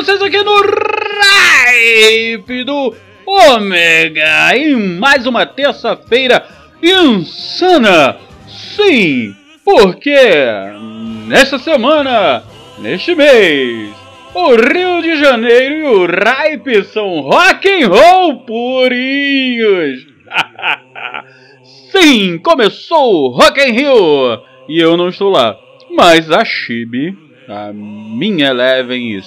Vocês aqui no Ripe do Ômega em mais uma terça-feira insana. Sim, porque nesta semana, neste mês, o Rio de Janeiro e o Ripe são rock and roll purinhos. Sim, começou o Rock in Rio e eu não estou lá, mas a Chibi, a minha Eleven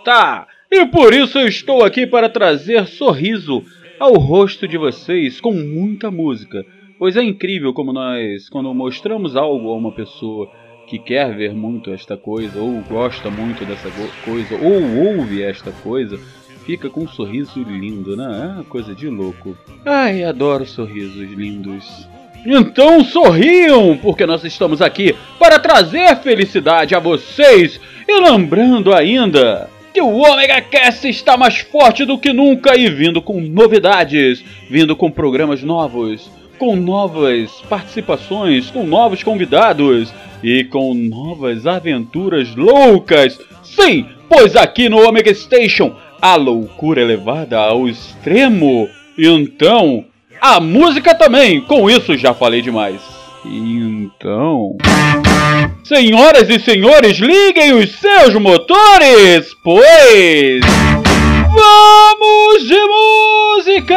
está. E por isso eu estou aqui para trazer sorriso ao rosto de vocês com muita música. Pois é incrível como nós, quando mostramos algo a uma pessoa que quer ver muito esta coisa, ou gosta muito dessa coisa, ou ouve esta coisa, fica com um sorriso lindo, né? É coisa de louco. Ai, adoro sorrisos lindos. Então sorriam, porque nós estamos aqui para trazer felicidade a vocês. E lembrando ainda que o Omega Cast está mais forte do que nunca e vindo com novidades, vindo com programas novos, com novas participações, com novos convidados e com novas aventuras loucas. Sim, pois aqui no Omega Station a loucura é levada ao extremo. Então, a música também. Com isso já falei demais. Então, senhoras e senhores, liguem os seus motores, pois vamos de música.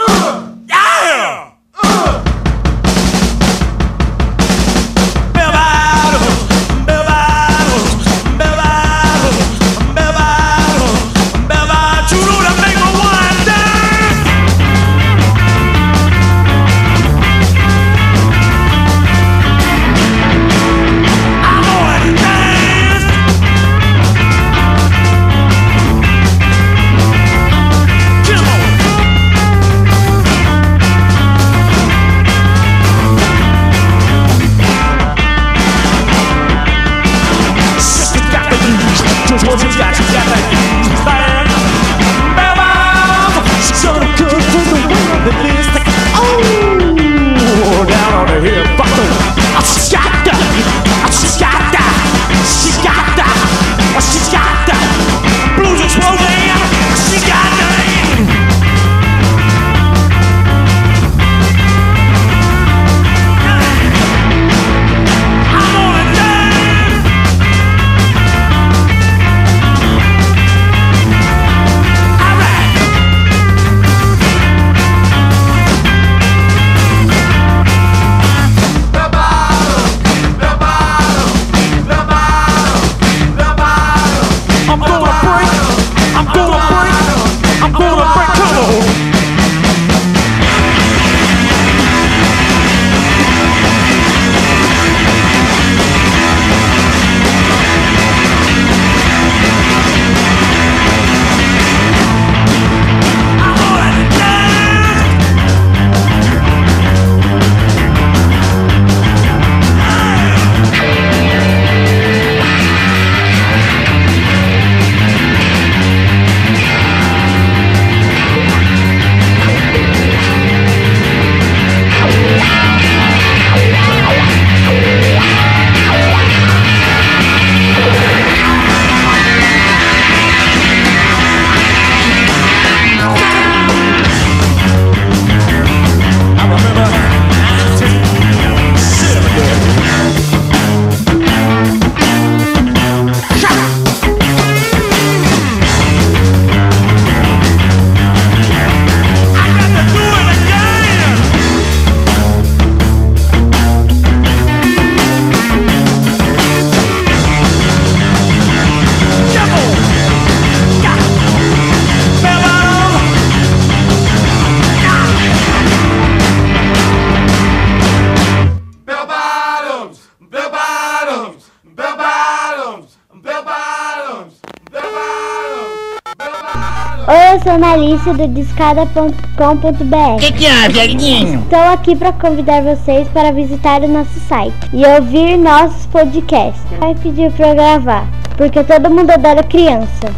eu sou Malícia do discada.com.br. O que, que é, há, Estou aqui para convidar vocês para visitar o nosso site e ouvir nossos podcasts. Vai pedir para eu gravar, porque todo mundo adora criança.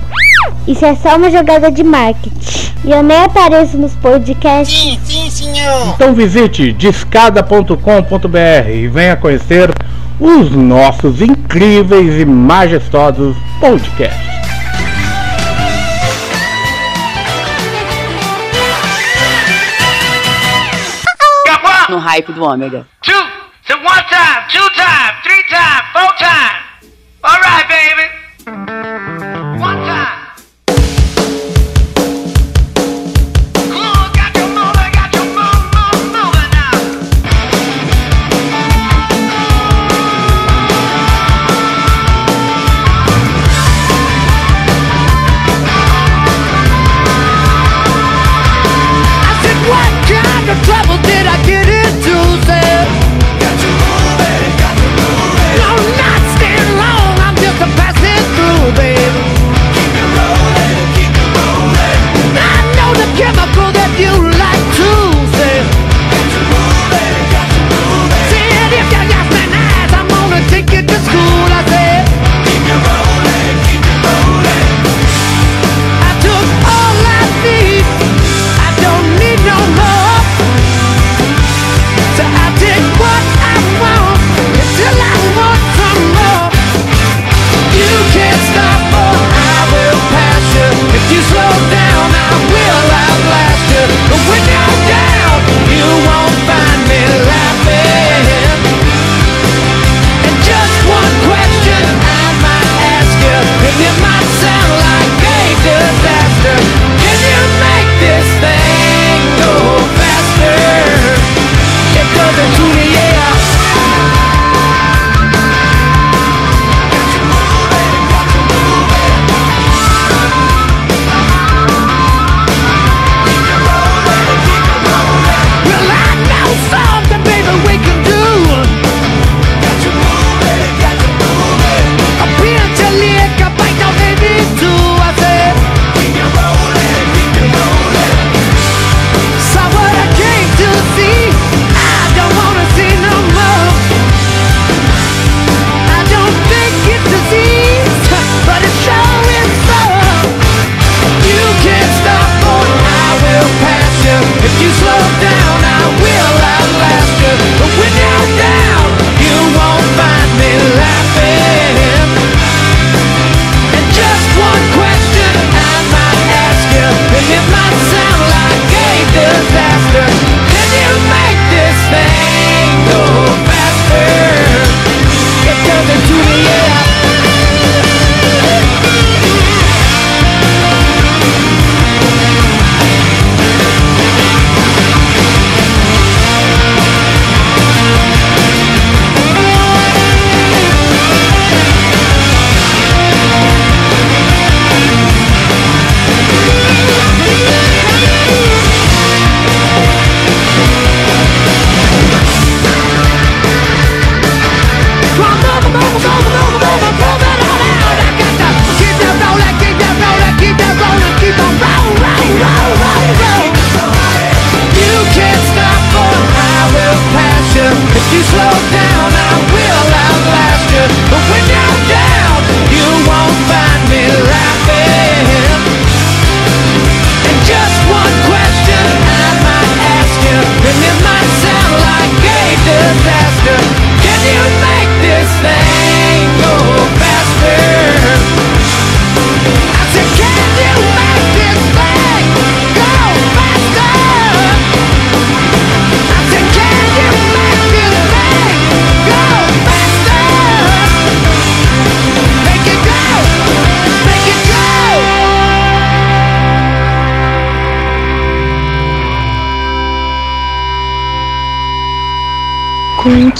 Isso é só uma jogada de marketing. E eu nem apareço nos podcasts. Sim, sim, senhor. Então visite discada.com.br e venha conhecer os nossos incríveis e majestosos podcasts. no hype do Ômega.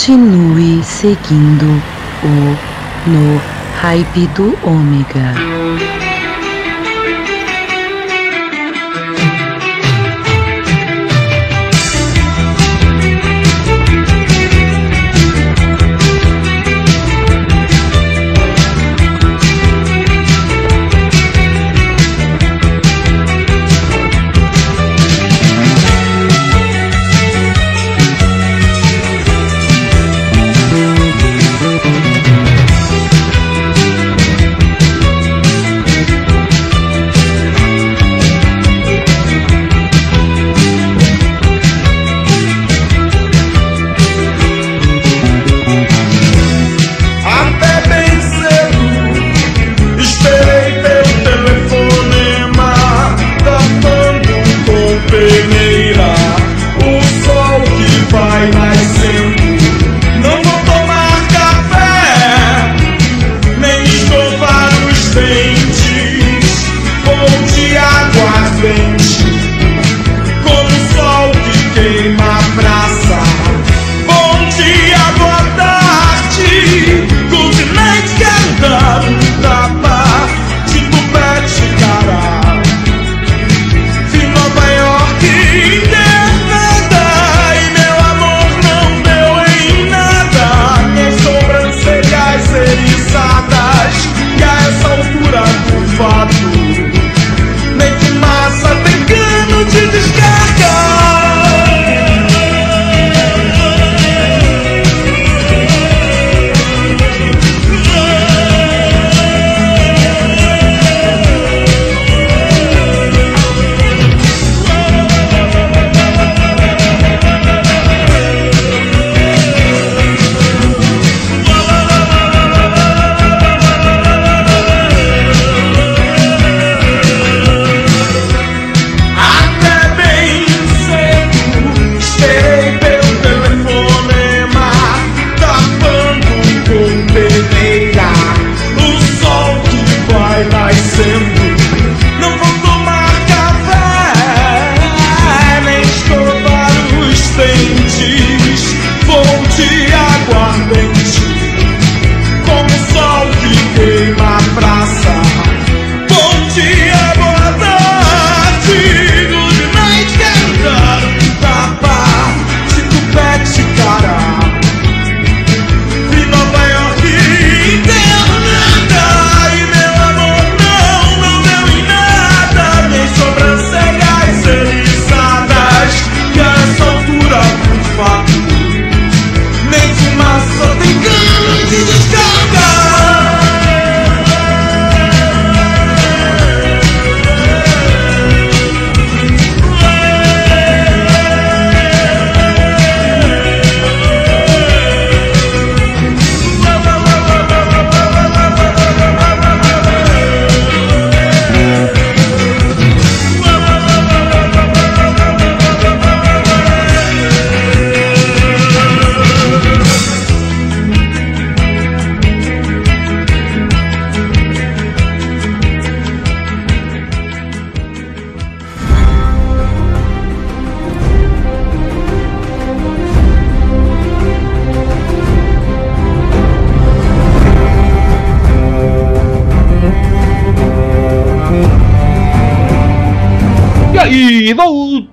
Continue seguindo o No Hype do Ômega.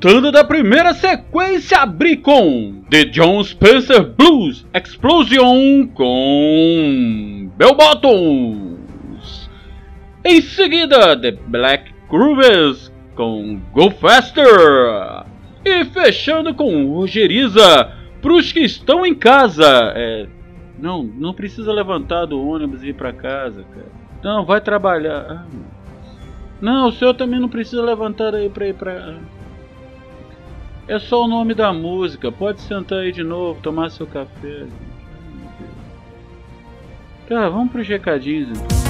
Voltando da primeira sequência, abri com The John Spencer Blues Explosion com Bell Bottoms. Em seguida, The Black Groovers com Go Faster. E fechando com Rogeriza pros que estão em casa. É, não, não precisa levantar do ônibus e ir pra casa, cara. Não, vai trabalhar. Ah, não, o senhor também não precisa levantar aí pra ir pra. É só o nome da música. Pode sentar aí de novo, tomar seu café. Tá, vamos pros recadinhos então.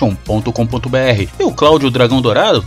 E o Cláudio Dragão Dourado,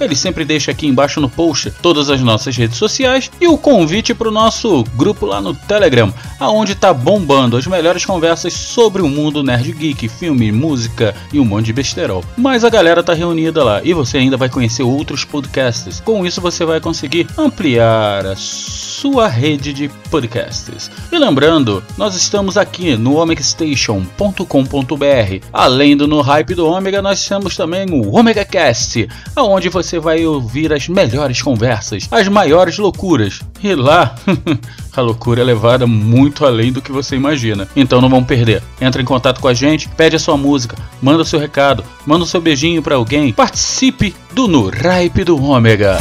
ele sempre deixa aqui embaixo no post todas as nossas redes sociais e o convite para o nosso grupo lá no Telegram, aonde tá bombando as melhores conversas sobre o mundo nerd geek, filme, música e um monte de besterol. Mas a galera tá reunida lá e você ainda vai conhecer outros podcasts. Com isso você vai conseguir ampliar a sua rede de podcasts. E lembrando, nós estamos aqui no omegastation.com.br. Além do No Hype do Ômega, nós temos também o Omega Cast, aonde você vai ouvir as melhores conversas, as maiores loucuras. E lá, a loucura é levada muito além do que você imagina. Então não vão perder. Entra em contato com a gente, pede a sua música, manda seu recado, manda seu beijinho para alguém. Participe do No Hype do Ômega.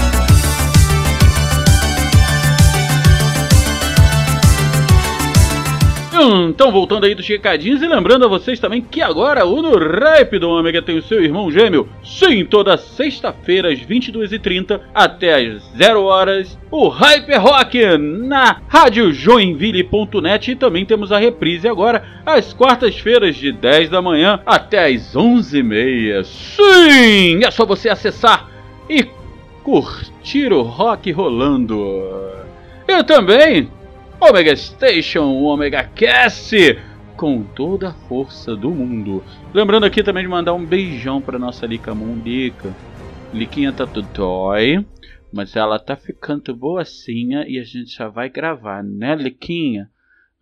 Então, voltando aí dos recadinhos e lembrando a vocês também que agora o No Rap do Ômega tem o seu irmão gêmeo. Sim, toda sexta-feira às 22h30 até às 0 horas, o Hyper Rock na Rádio Joinville.net e também temos a reprise agora às quartas-feiras de 10 da manhã até às 11h30. Sim, é só você acessar e curtir o rock rolando. Eu também Omega Station, Omega Cast, com toda a força do mundo. Lembrando aqui também de mandar um beijão para nossa Lica Mundica. Liquinha tá tudo dói, mas ela tá ficando boacinha e a gente já vai gravar, né, Liquinha?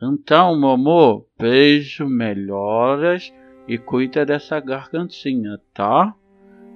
Então, meu amor, beijo, melhoras e cuida dessa gargantinha, tá?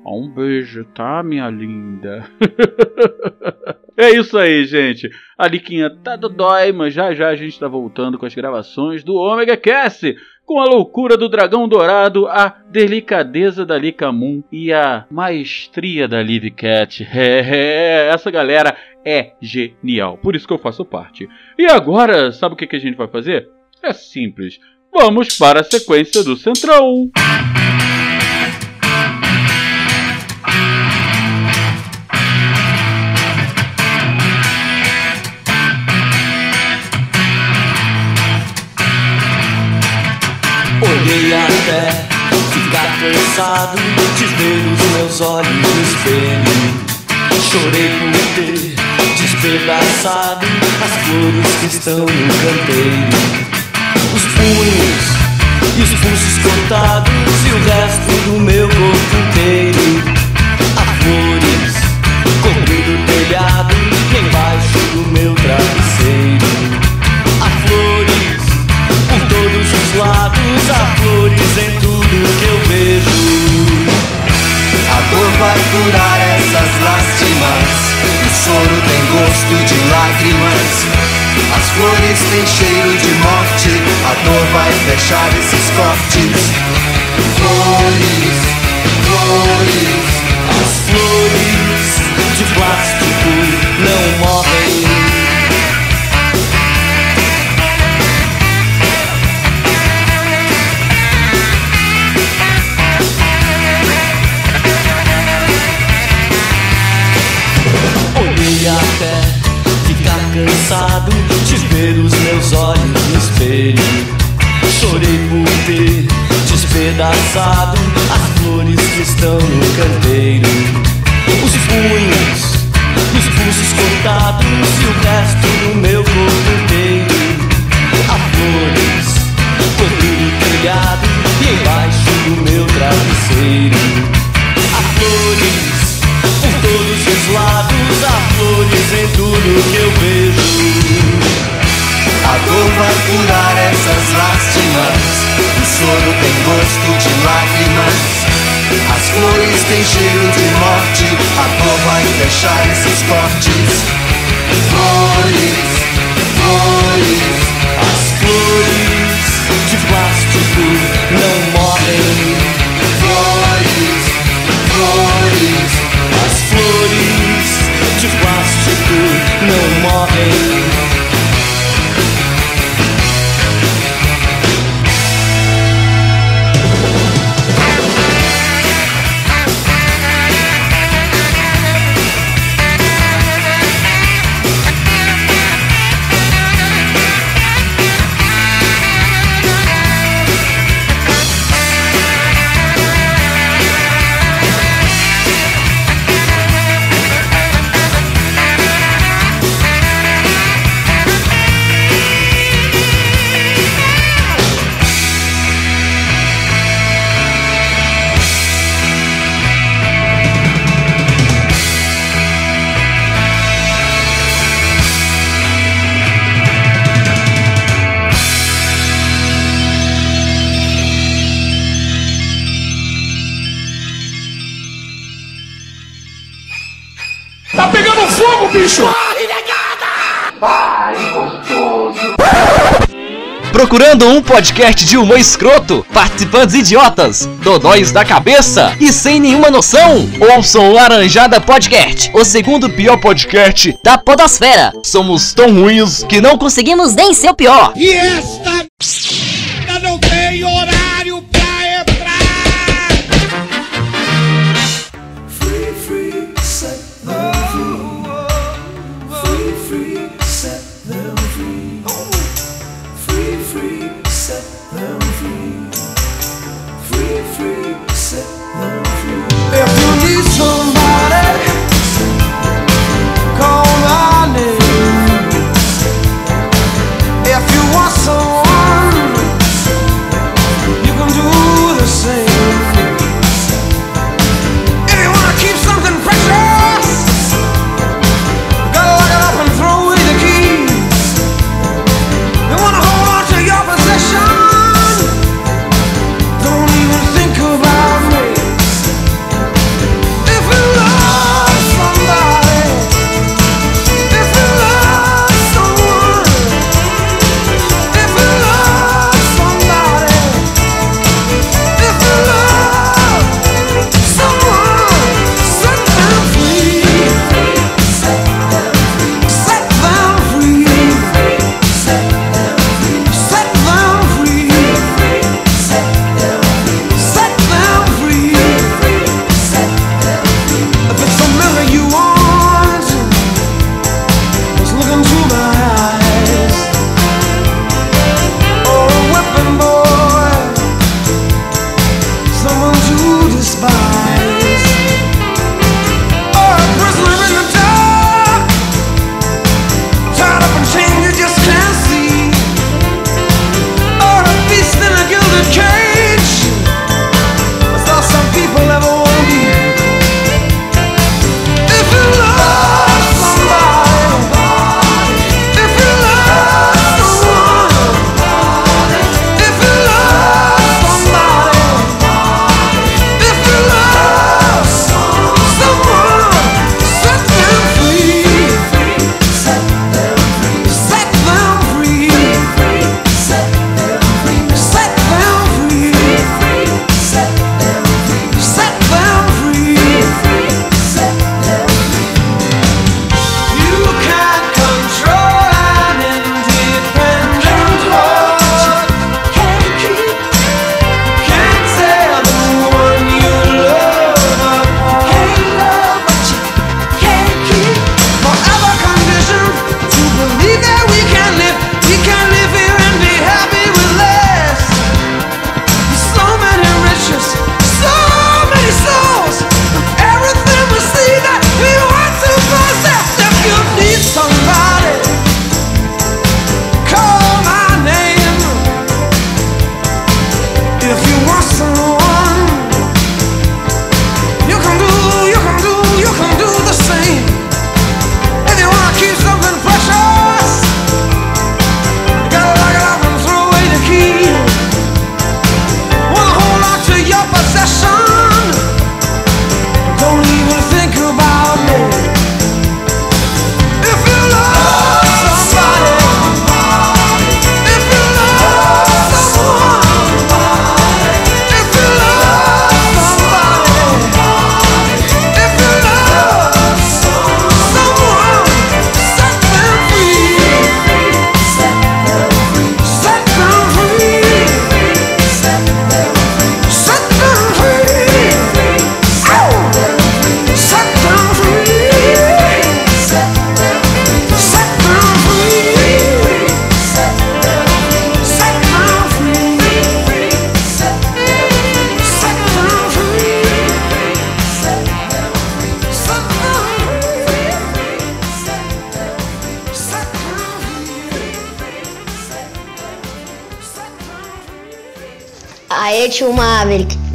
Um beijo, tá, minha linda? é isso aí, gente. A Liquinha tá do dói, mas já já a gente tá voltando com as gravações do Omega Cast. Com a loucura do dragão dourado, a delicadeza da Lika Moon e a maestria da Liv Cat. É, é, essa galera é genial, por isso que eu faço parte. E agora, sabe o que, a gente vai fazer? É simples. Vamos para a sequência do Centrão. Olhei cansado os meus olhos no espelho. Chorei por ter despedaçado as flores que estão no canteiro. Os punhos e os pulsos cortados e o resto do meu corpo inteiro. Há flores cobrindo o telhado embaixo do meu travesseiro. Há flores por todos os lados, há flores em tudo que eu vejo. Vai curar essas lástimas. O soro tem gosto de lágrimas. As flores têm cheiro de morte. A dor vai fechar esses cortes. Flores, flores as flores que estão no canteiro, os punhos, os pulsos cortados e o resto do meu corpo inteiro. As flores, todo no telhado e embaixo do meu travesseiro. As flores, por todos os lados, as flores em tudo que eu vejo. A dor vai curar essas lástimas o soro tem gosto de lágrimas. As flores têm cheiro de morte. A dor vai fechar esses cortes. Flores, flores, as flores de plástico não morrem. Flores, flores, as flores de plástico não morrem. Procurando um podcast de humor escroto, participantes idiotas, dodóis da cabeça e sem nenhuma noção? Ouçam o Laranjada Podcast, o segundo pior podcast da podosfera. Somos tão ruins que não conseguimos nem ser o pior. E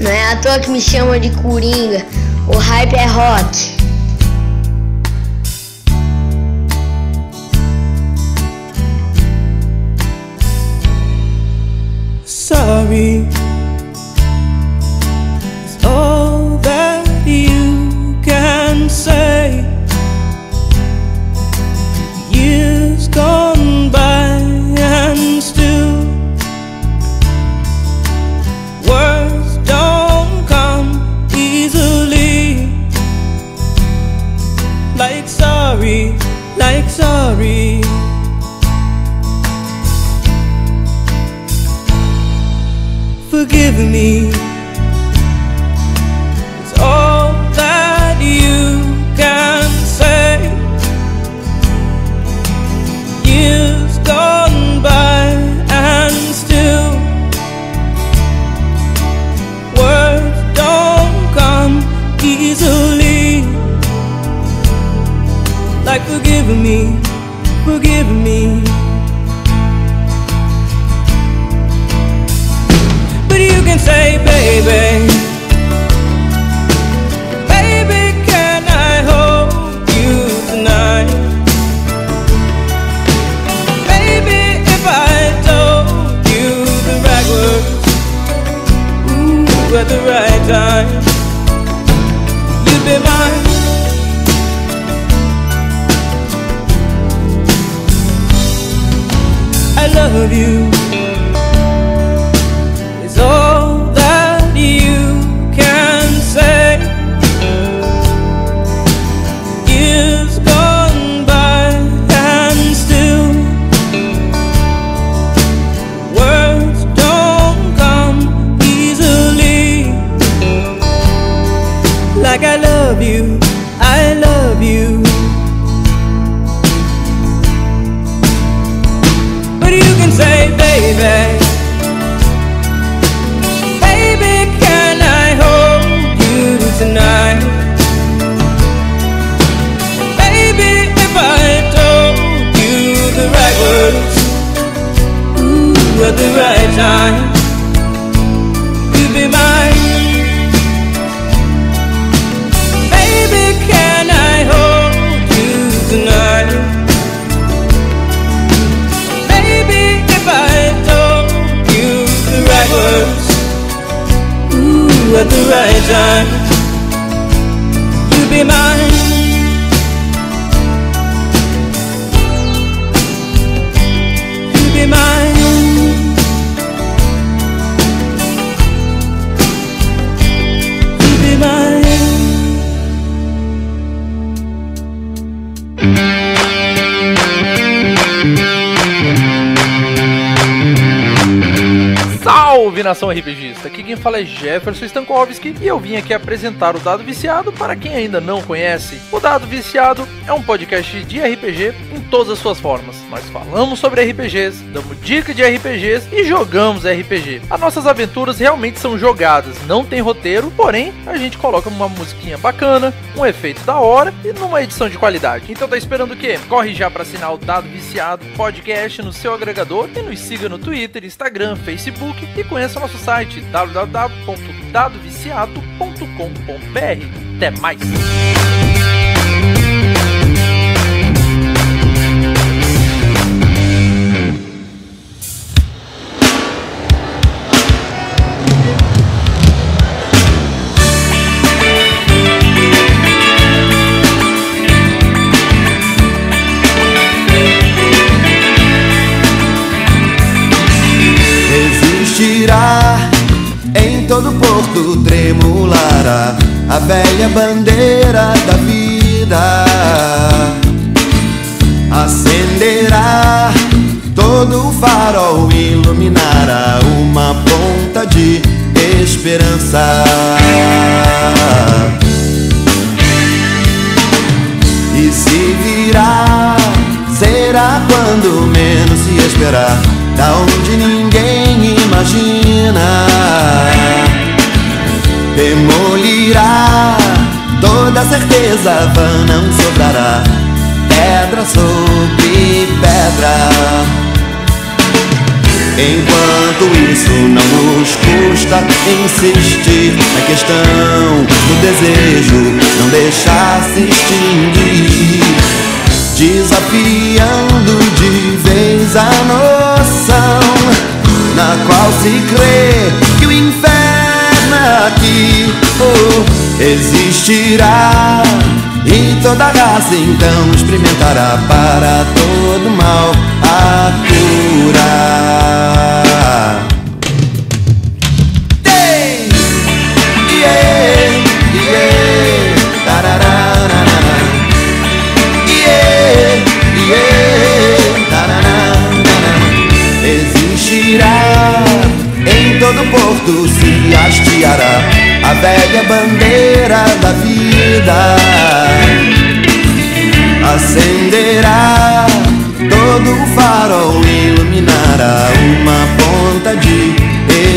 Não é à toa que me chamam de Coringa. O hype é rock. Sorry. At the right time, you'd be mine. Baby, can I hold you tonight? Baby, if I told you the right words, ooh, at the right time, nação RPGista! Aqui quem fala é Jefferson Stankowski e eu vim aqui apresentar o Dado Viciado para quem ainda não conhece. O Dado Viciado é um podcast de RPG todas as suas formas. Nós falamos sobre RPGs, damos dicas de RPGs e jogamos RPG. As nossas aventuras realmente são jogadas, não tem roteiro, porém a gente coloca uma musiquinha bacana, um efeito da hora e numa edição de qualidade. Então tá esperando o quê? Corre já para assinar o Dado Viciado podcast no seu agregador e nos siga no Twitter, Instagram, Facebook e conheça nosso site www.dadoviciado.com.br. Até mais! Todo porto tremulará a velha bandeira da vida. Acenderá todo o farol, iluminará uma ponta de esperança. E se virá, será quando menos se esperar, da onde ninguém imagina. Demolirá. Toda certeza, vã não sobrará, pedra sobre pedra. Enquanto isso não nos custa insistir na questão do desejo, não deixar se extinguir, desafiando de vez a noção na qual se crê que o inferno aqui oh, existirá. E toda raça então experimentará para todo mal a cura. A velha bandeira da vida. Acenderá todo o farol iluminará uma ponta de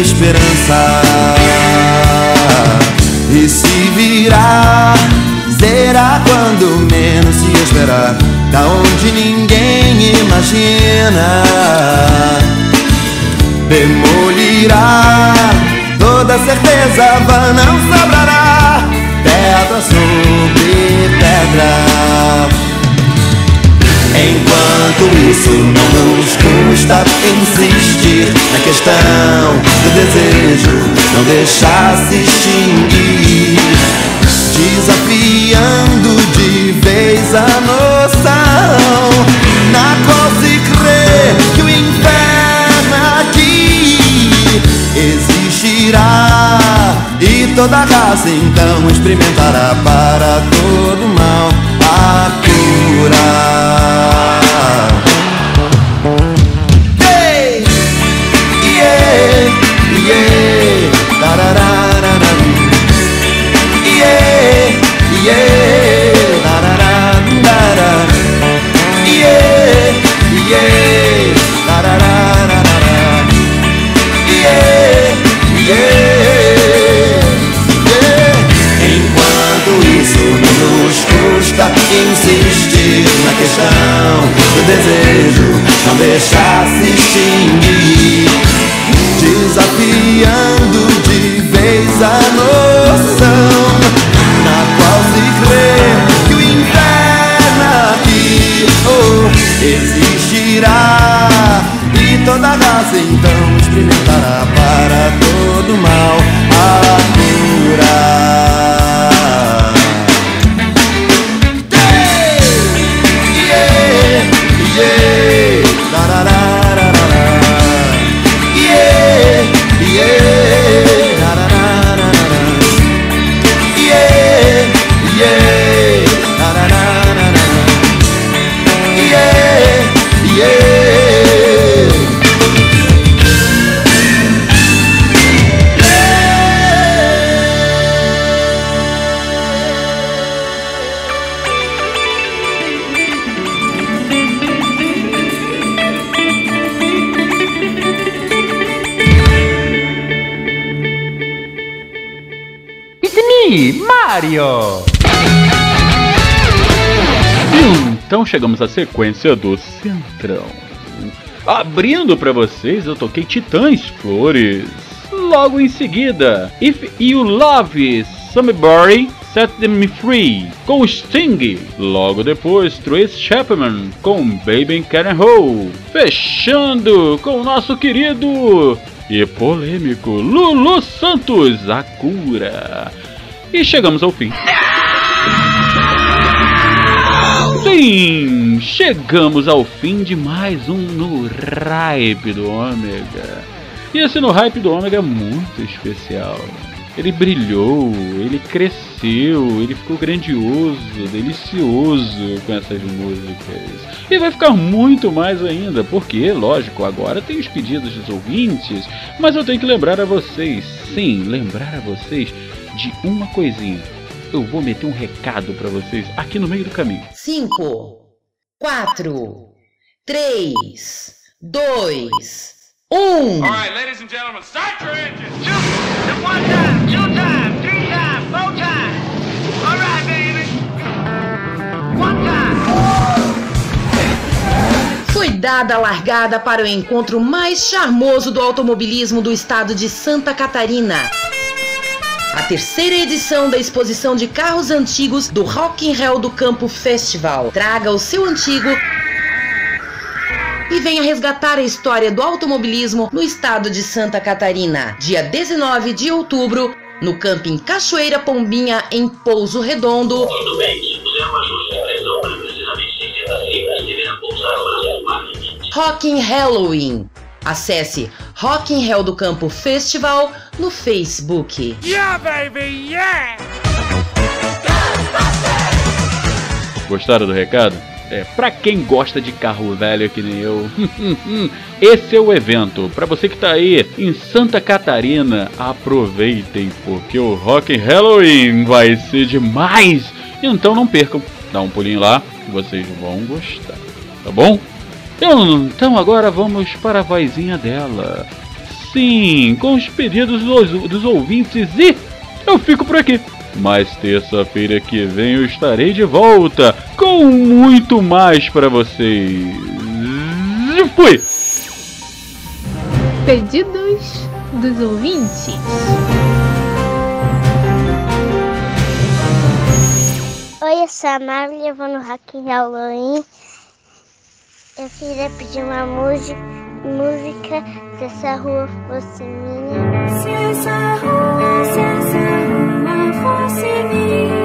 esperança. E se virá será quando menos se esperar da onde ninguém imagina. Demolirá toda certeza não sobrará pedra sobre pedra. Enquanto isso não nos custa insistir na questão do desejo, não deixar se extinguir, desafiando de vez a noção na qual se crê que o inferno aqui e toda raça então experimentará para todo mal a cura. Então chegamos à sequência do Centrão. Abrindo pra vocês, eu toquei Titãs Flores. Logo em seguida, If You Love Somebody, Set Them Free, com Sting. Logo depois, Trace Chapman, com Baby Can Roll. Fechando com o nosso querido e polêmico Lulu Santos, A Cura. E chegamos ao fim. Sim, chegamos ao fim de mais um No Hype do Ômega. E esse No Hype do Ômega é muito especial. Ele brilhou, ele cresceu, ele ficou grandioso, delicioso com essas músicas. E vai ficar muito mais ainda, porque, lógico, agora tem os pedidos dos ouvintes, mas eu tenho que lembrar a vocês, sim, lembrar a vocês de uma coisinha. Eu vou meter um recado pra vocês aqui no meio do caminho. Cinco, quatro, três, dois, um. All right, ladies and gentlemen, start your engines. Two, and one time, two time, three time, four time. All right, baby. One time. Cuidado! Dada a largada para o encontro mais charmoso do automobilismo do estado de Santa Catarina. A terceira edição da exposição de carros antigos do Rock in Hell do Campo Festival. Traga o seu antigo e venha resgatar a história do automobilismo no estado de Santa Catarina. Dia 19 de outubro, no Camping Cachoeira Pombinha, em Pouso Redondo. Tudo bem, se puser um ajuste de pressão para precisamente 60 libras, deverá pousar para Rock in Halloween. Acesse Rock in Hell do Campo Festival no Facebook. Yeah, baby, yeah! Gostaram do recado? É, pra quem gosta de carro velho que nem eu, esse é o evento. Pra você que tá aí em Santa Catarina, aproveitem, porque o Rock in Halloween vai ser demais. Então não percam, dá um pulinho lá que vocês vão gostar, tá bom? Então agora vamos para a vozinha dela. Sim, com os pedidos dos, dos ouvintes e eu fico por aqui. Mas terça-feira que vem eu estarei de volta com muito mais para vocês. Fui! Pedidos dos ouvintes. Oi, eu sou a Marli, eu vou no Rock in Halloween. Eu queria pedir uma música, música se essa rua fosse minha. Se essa rua, se essa rua fosse minha,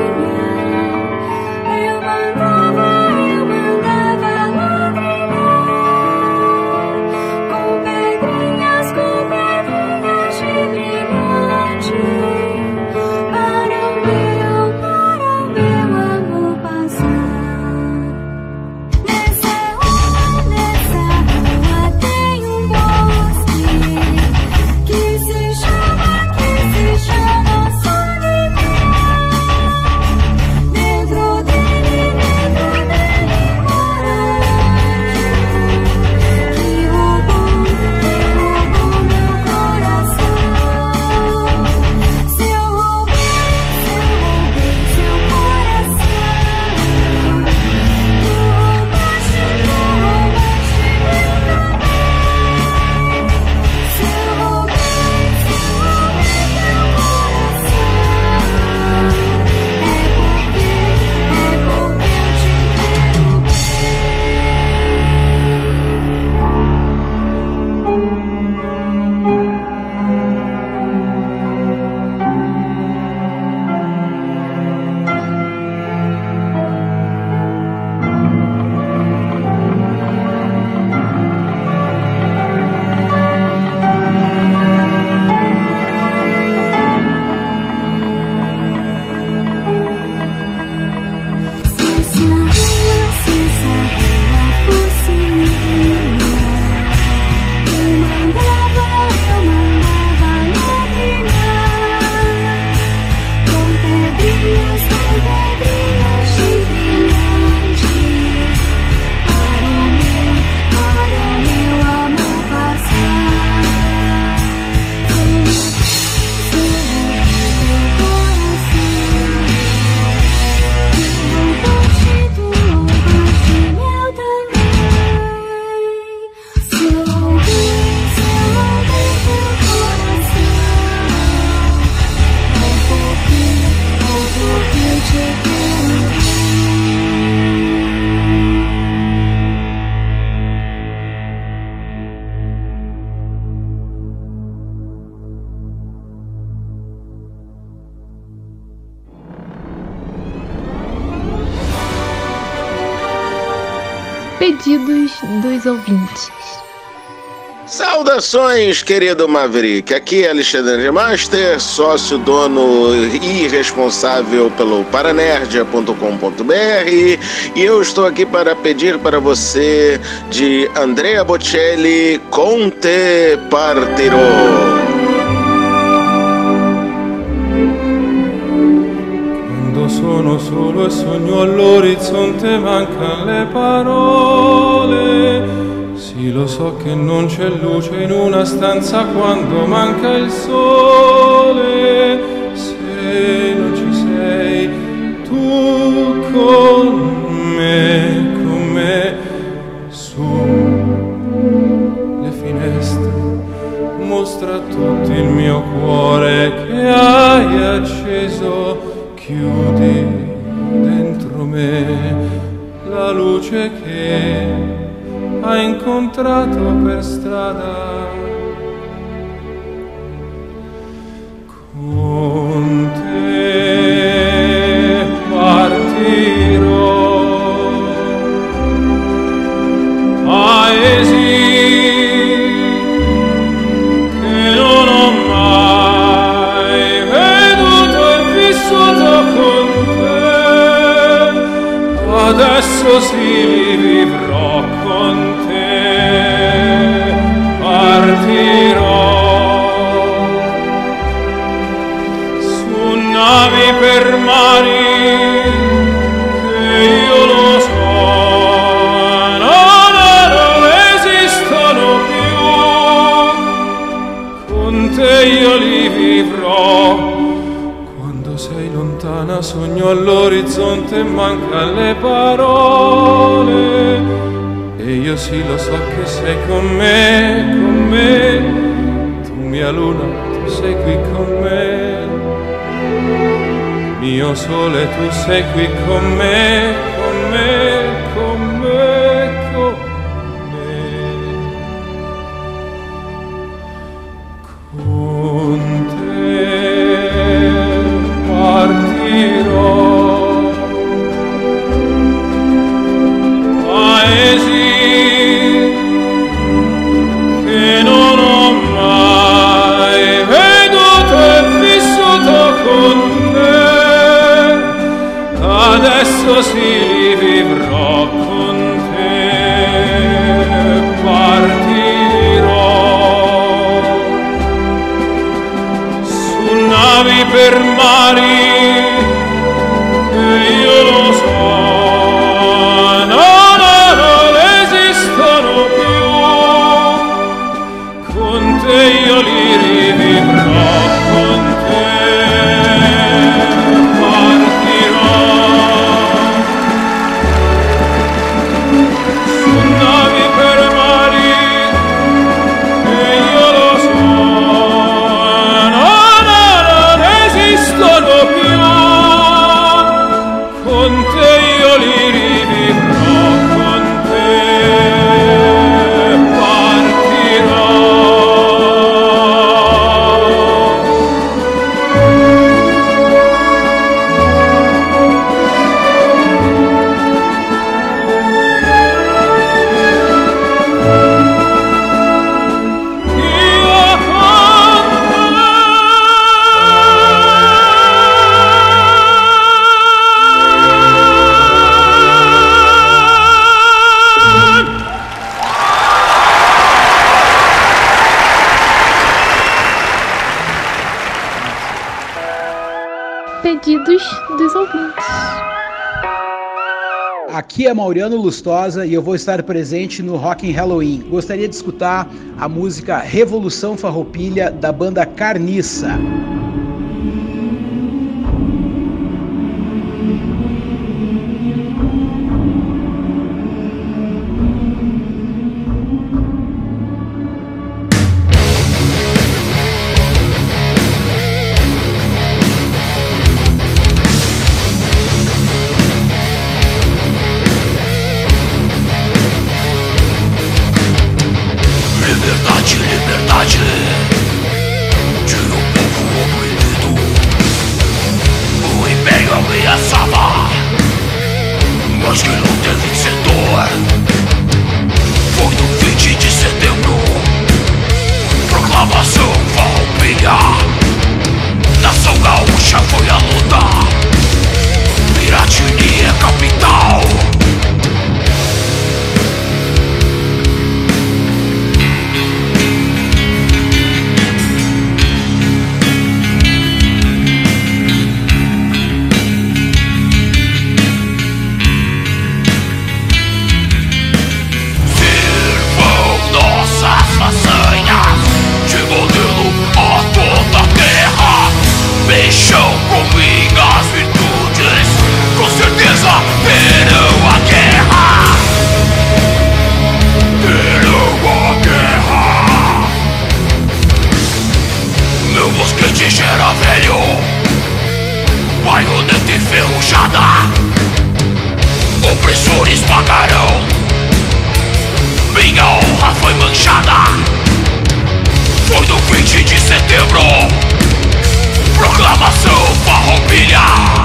Pedidos dos ouvintes. Saudações, querido Maverick. Aqui é Alexandre Master, sócio, dono e responsável pelo paranerdia.com.br e eu estou aqui para pedir para você de Andrea Bocelli Conte Partiro. Sono solo e sogno all'orizzonte, mancano le parole. Sì, lo so che non c'è luce in una stanza quando manca il sole. Se non ci sei tu con me, con me, su le finestre, mostra tutto il mio cuore che hai acceso chiudi dentro me la luce che ha incontrato per strada. presso si vivrò con te. Partirò su navi per mari é Mauriano Lustosa e eu vou estar presente no Rock in Halloween. Gostaria de escutar a música Revolução Farroupilha da banda Carniça. puxada. Opressores pagarão. Minha honra foi manchada. Foi no 20 de setembro. Proclamação Farroupilha.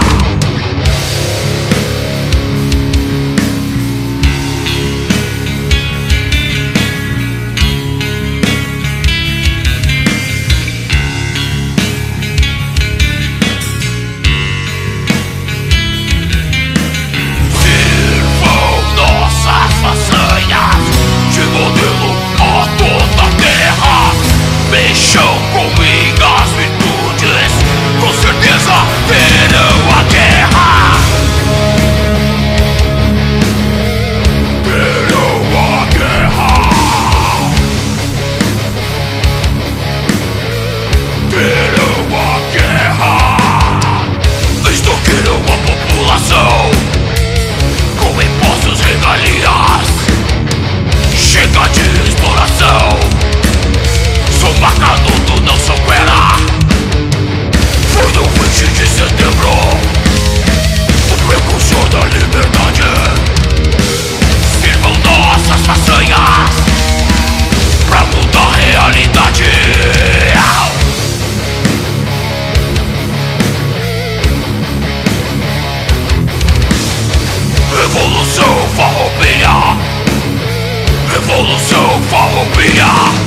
So follow me up.